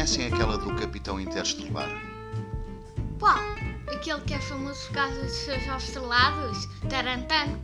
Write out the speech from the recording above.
Conhecem aquela do Capitão Interestelar? Qual? Aquele que é famoso por causa dos seus ovos estrelados? Tarantano.